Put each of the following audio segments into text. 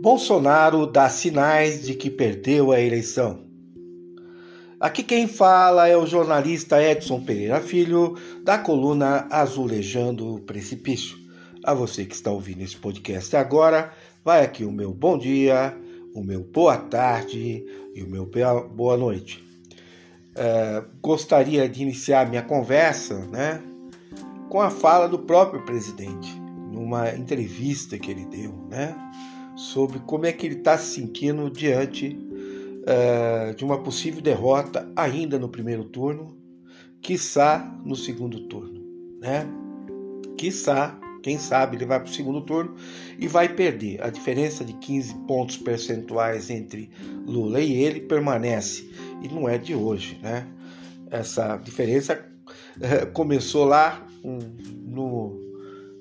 Bolsonaro dá sinais de que perdeu a eleição. Aqui quem fala é o jornalista Edson Pereira Filho, da coluna Azulejando o Precipício. A você que está ouvindo esse podcast agora, vai aqui o meu bom dia, o meu boa tarde e o meu boa noite. É, gostaria de iniciar minha conversa né, com a fala do próprio presidente, numa entrevista que ele deu, né, sobre como é que ele está se sentindo diante é, de uma possível derrota ainda no primeiro turno, quiçá no segundo turno. Né? Quiçá quem sabe ele vai para o segundo turno e vai perder. A diferença de 15 pontos percentuais entre Lula e ele permanece. E não é de hoje, né? Essa diferença é, começou lá no,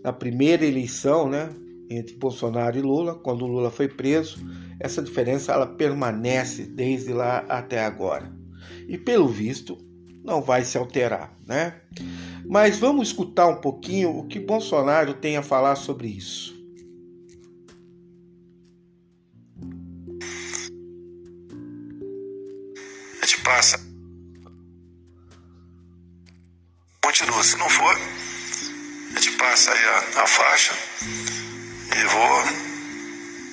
na primeira eleição, né? Entre Bolsonaro e Lula, quando Lula foi preso. Essa diferença ela permanece desde lá até agora. E pelo visto, não vai se alterar, né? Mas vamos escutar um pouquinho o que Bolsonaro tem a falar sobre isso. A gente passa. Continua, se não for, a gente passa aí a, a faixa e vou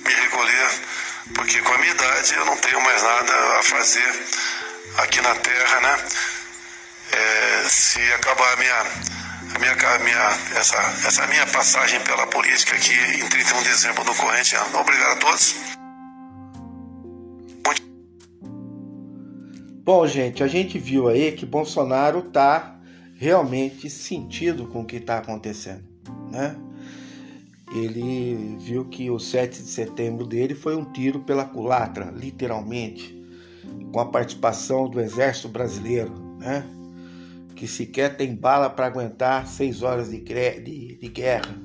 me recolher, porque com a minha idade eu não tenho mais nada a fazer aqui na Terra, né? é, se acabar a minha, a minha, a minha, essa, essa minha passagem pela política aqui em 31 de dezembro do corrente ano. Obrigado a todos. Bom, gente, a gente viu aí que Bolsonaro está realmente sentido com o que está acontecendo, né? Ele viu que o 7 de setembro dele foi um tiro pela culatra, literalmente, com a participação do Exército Brasileiro, né? que sequer tem bala para aguentar seis horas de, de, de guerra.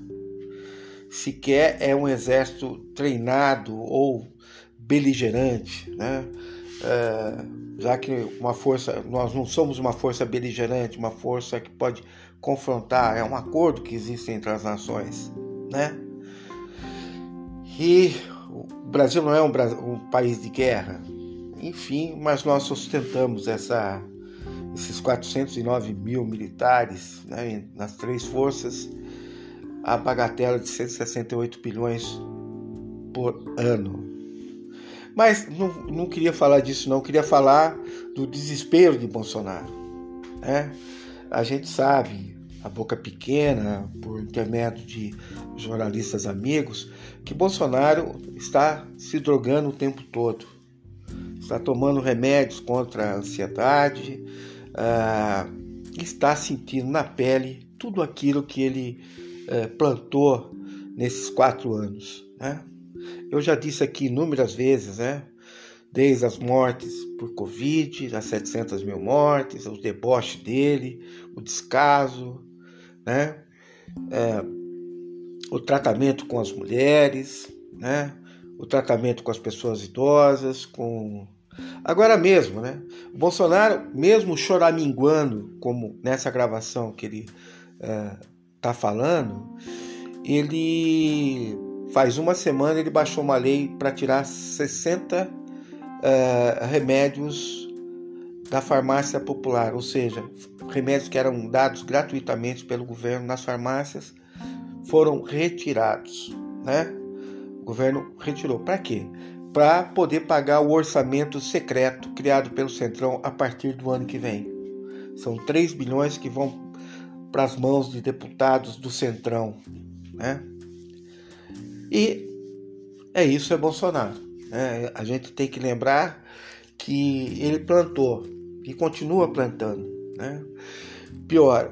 Sequer é um exército treinado ou beligerante, né? É, já que uma força, nós não somos uma força beligerante, uma força que pode confrontar, é um acordo que existe entre as nações, né? E o Brasil não é um, um país de guerra, enfim, mas nós sustentamos essa esses 409 mil militares né, nas três forças, a bagatela de 168 bilhões por ano. Mas não, não queria falar disso, não. queria falar do desespero de Bolsonaro. Né? A gente sabe, a boca pequena, por intermédio de jornalistas amigos, que Bolsonaro está se drogando o tempo todo. Está tomando remédios contra a ansiedade, ah, está sentindo na pele tudo aquilo que ele eh, plantou nesses quatro anos. Né? Eu já disse aqui inúmeras vezes, né? desde as mortes por Covid, as 700 mil mortes, o deboche dele, o descaso, né? É, o tratamento com as mulheres, né? o tratamento com as pessoas idosas, com Agora mesmo, né? O Bolsonaro, mesmo choraminguando, como nessa gravação que ele está é, falando, ele faz uma semana ele baixou uma lei para tirar 60 é, remédios da farmácia popular, ou seja, remédios que eram dados gratuitamente pelo governo nas farmácias foram retirados, né? O governo retirou. Para quê? para poder pagar o orçamento secreto criado pelo Centrão a partir do ano que vem. São 3 bilhões que vão para as mãos de deputados do Centrão. Né? E é isso, é Bolsonaro. Né? A gente tem que lembrar que ele plantou e continua plantando. Né? Pior,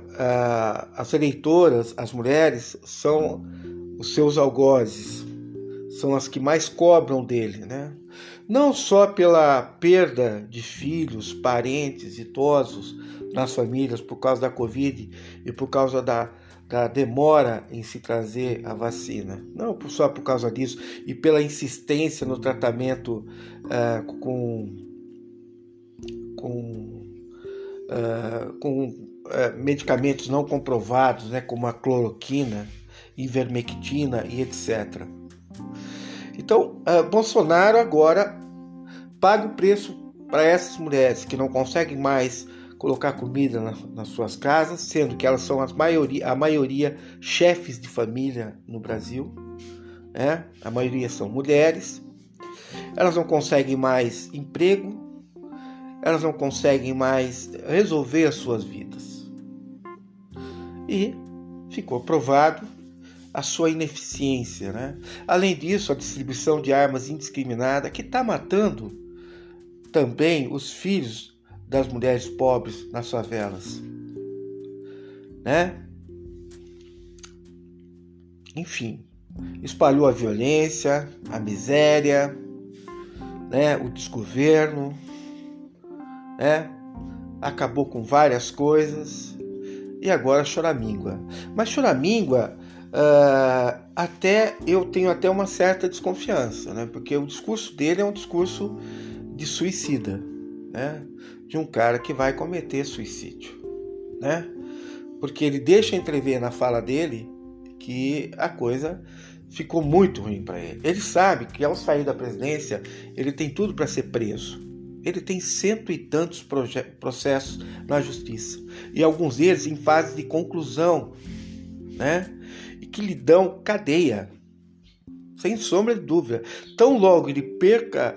as eleitoras, as mulheres, são os seus algozes, são as que mais cobram dele, né? Não só pela perda de filhos, parentes, idosos nas famílias por causa da Covid e por causa da, da demora em se trazer a vacina, não só por causa disso, e pela insistência no tratamento uh, com, com, uh, com uh, medicamentos não comprovados, né, como a cloroquina, ivermectina e etc. Então, uh, Bolsonaro agora paga o preço para essas mulheres que não conseguem mais colocar comida na, nas suas casas, sendo que elas são as maioria, a maioria chefes de família no Brasil, né? a maioria são mulheres, elas não conseguem mais emprego, elas não conseguem mais resolver as suas vidas. E ficou provado a sua ineficiência. Né? Além disso, a distribuição de armas indiscriminada que está matando também os filhos das mulheres pobres nas favelas. Né? Enfim, espalhou a violência, a miséria, né? o desgoverno, né? acabou com várias coisas e agora choramíngua. Mas choramíngua uh, até eu tenho até uma certa desconfiança, né? porque o discurso dele é um discurso de suicida né? de um cara que vai cometer suicídio, né? Porque ele deixa entrever na fala dele que a coisa ficou muito ruim para ele. Ele sabe que ao sair da presidência ele tem tudo para ser preso. Ele tem cento e tantos processos na justiça e alguns deles em fase de conclusão, né? E que lhe dão cadeia, sem sombra de dúvida. Tão logo ele perca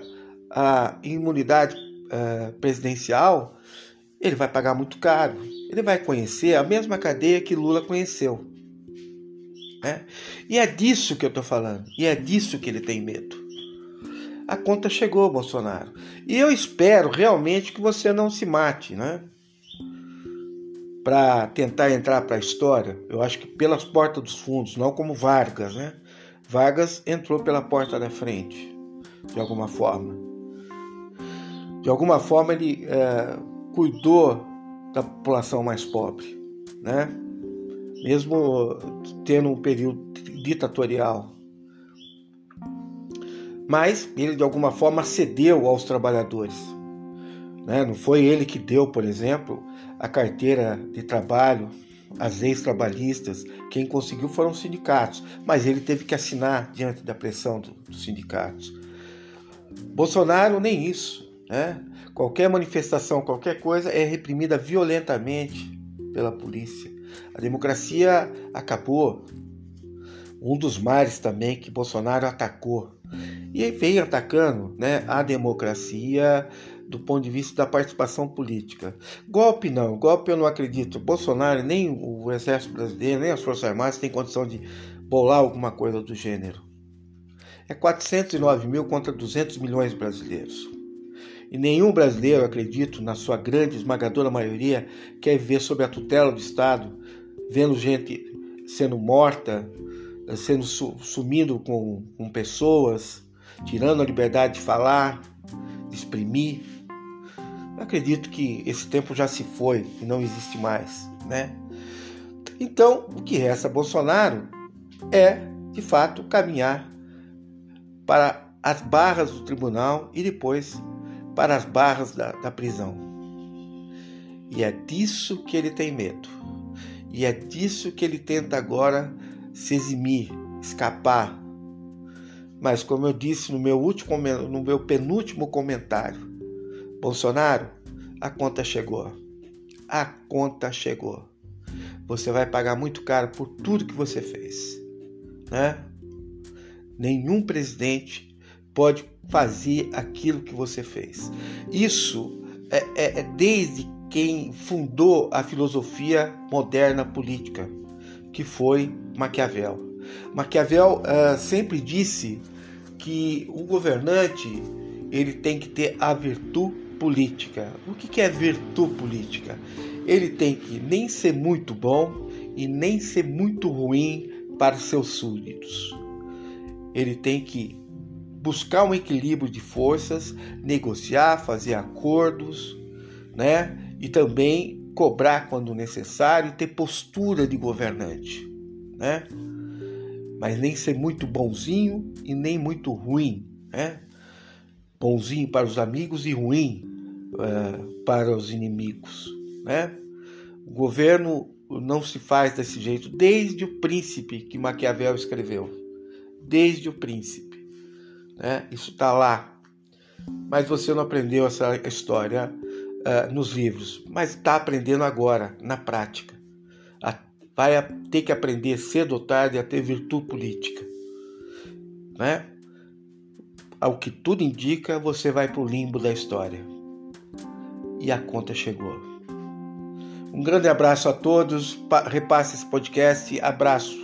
a imunidade uh, presidencial, ele vai pagar muito caro. Ele vai conhecer a mesma cadeia que Lula conheceu. Né? E é disso que eu estou falando. E é disso que ele tem medo. A conta chegou, Bolsonaro. E eu espero realmente que você não se mate, né? Para tentar entrar para a história. Eu acho que pelas portas dos fundos, não como Vargas, né? Vargas entrou pela porta da frente, de alguma forma de alguma forma ele é, cuidou da população mais pobre, né? mesmo tendo um período ditatorial. Mas ele de alguma forma cedeu aos trabalhadores. Né? Não foi ele que deu, por exemplo, a carteira de trabalho às ex-trabalhistas. Quem conseguiu foram os sindicatos, mas ele teve que assinar diante da pressão dos sindicatos. Bolsonaro nem isso. Né? Qualquer manifestação, qualquer coisa é reprimida violentamente pela polícia. A democracia acabou. Um dos mares também que Bolsonaro atacou. E vem atacando né, a democracia do ponto de vista da participação política. Golpe não, golpe eu não acredito. Bolsonaro, nem o Exército Brasileiro, nem as Forças Armadas têm condição de bolar alguma coisa do gênero. É 409 mil contra 200 milhões de brasileiros. E nenhum brasileiro, acredito, na sua grande esmagadora maioria, quer viver sob a tutela do Estado, vendo gente sendo morta, sendo sumindo com, com pessoas, tirando a liberdade de falar, de exprimir. Acredito que esse tempo já se foi e não existe mais, né? Então, o que resta a Bolsonaro é, de fato, caminhar para as barras do tribunal e depois para as barras da, da prisão. E é disso que ele tem medo. E é disso que ele tenta agora se eximir, escapar. Mas como eu disse no meu último no meu penúltimo comentário, Bolsonaro, a conta chegou. A conta chegou. Você vai pagar muito caro por tudo que você fez, né? Nenhum presidente pode fazer aquilo que você fez. Isso é, é, é desde quem fundou a filosofia moderna política, que foi Maquiavel. Maquiavel uh, sempre disse que o governante ele tem que ter a virtude política. O que é virtude política? Ele tem que nem ser muito bom e nem ser muito ruim para seus súditos. Ele tem que buscar um equilíbrio de forças, negociar, fazer acordos, né? E também cobrar quando necessário, ter postura de governante, né? Mas nem ser muito bonzinho e nem muito ruim, né? Bonzinho para os amigos e ruim uh, para os inimigos, né? O governo não se faz desse jeito desde o príncipe que Maquiavel escreveu, desde o príncipe. né? Isso está lá. Mas você não aprendeu essa história uh, nos livros, mas está aprendendo agora, na prática. Vai ter que aprender cedo ou tarde a ter virtude política. Né? Ao que tudo indica, você vai para o limbo da história. E a conta chegou. Um grande abraço a todos. Repasse esse podcast. Abraço.